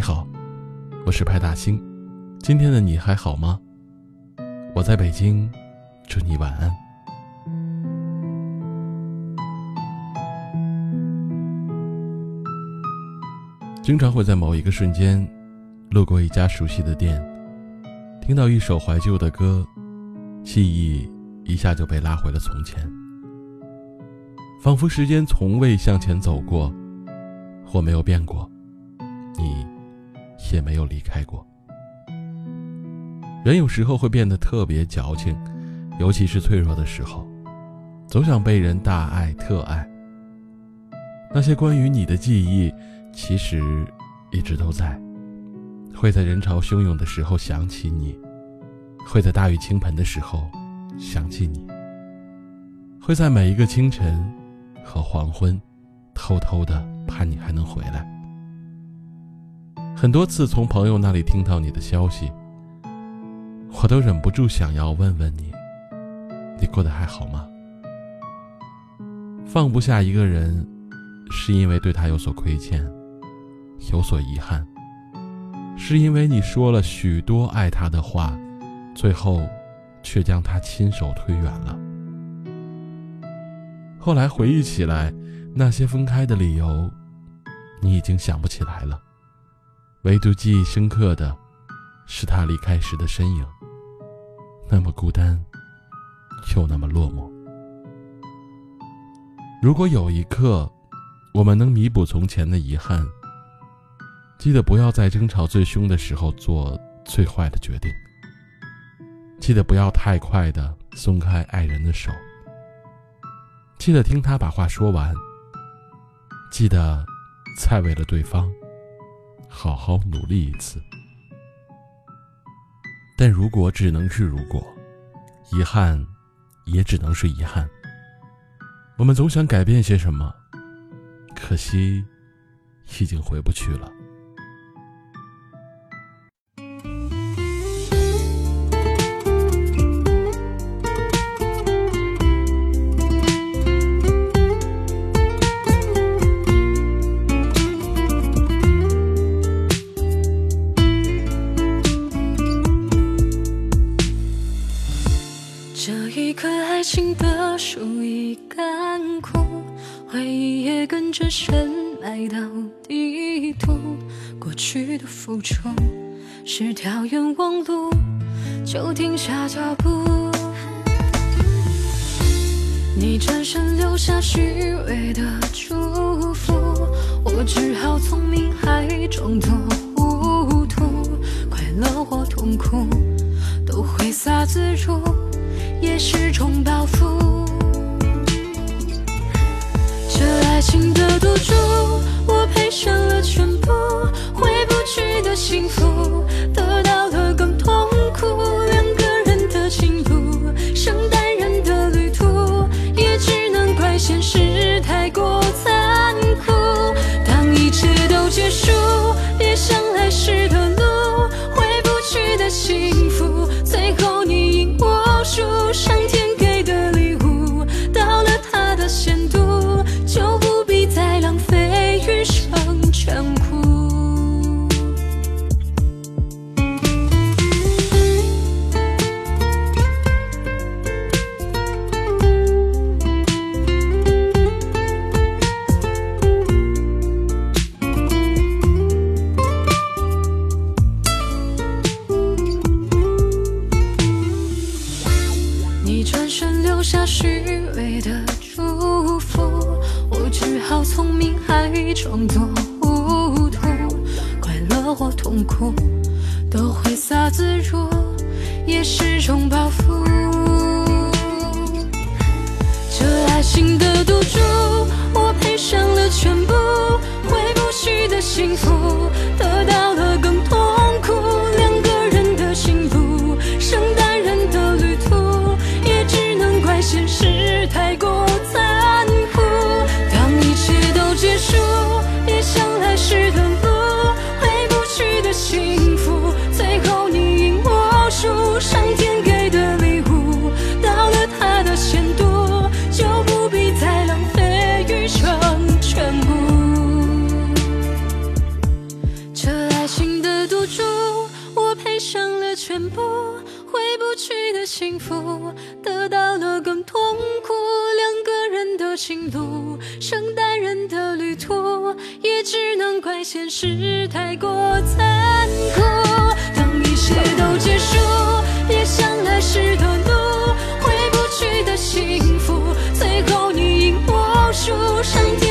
你好，我是派大星。今天的你还好吗？我在北京，祝你晚安。经常会在某一个瞬间，路过一家熟悉的店，听到一首怀旧的歌，记忆一下就被拉回了从前，仿佛时间从未向前走过，或没有变过，你也没有离开过。人有时候会变得特别矫情，尤其是脆弱的时候，总想被人大爱特爱。那些关于你的记忆。其实，一直都在。会在人潮汹涌的时候想起你，会在大雨倾盆的时候想起你，会在每一个清晨和黄昏，偷偷的盼你还能回来。很多次从朋友那里听到你的消息，我都忍不住想要问问你，你过得还好吗？放不下一个人，是因为对他有所亏欠。有所遗憾，是因为你说了许多爱他的话，最后却将他亲手推远了。后来回忆起来，那些分开的理由，你已经想不起来了。唯独记忆深刻的，是他离开时的身影，那么孤单，又那么落寞。如果有一刻，我们能弥补从前的遗憾。记得不要在争吵最凶的时候做最坏的决定。记得不要太快的松开爱人的手。记得听他把话说完。记得再为了对方好好努力一次。但如果只能是如果，遗憾也只能是遗憾。我们总想改变些什么，可惜已经回不去了。情的树已干枯，回忆也跟着深埋到地土。过去的付出是条冤枉路，就停下脚步。你转身留下虚伪的祝福，我只好聪明还装作糊涂，快乐或痛苦都挥洒自如。也是种包袱。这爱情的赌注，我赔上了全部，回不去的幸福，下虚伪的祝福，我只好聪明还装作糊涂，快乐或痛苦都挥洒自如，也是种报复。这爱情的赌注，我赔上了全部，不回不去的幸福得到了更痛苦两个人的情路圣诞人的旅途也只能怪现实太过残酷。当一切都结束也想来时的路回不去的幸福最后你赢我输上天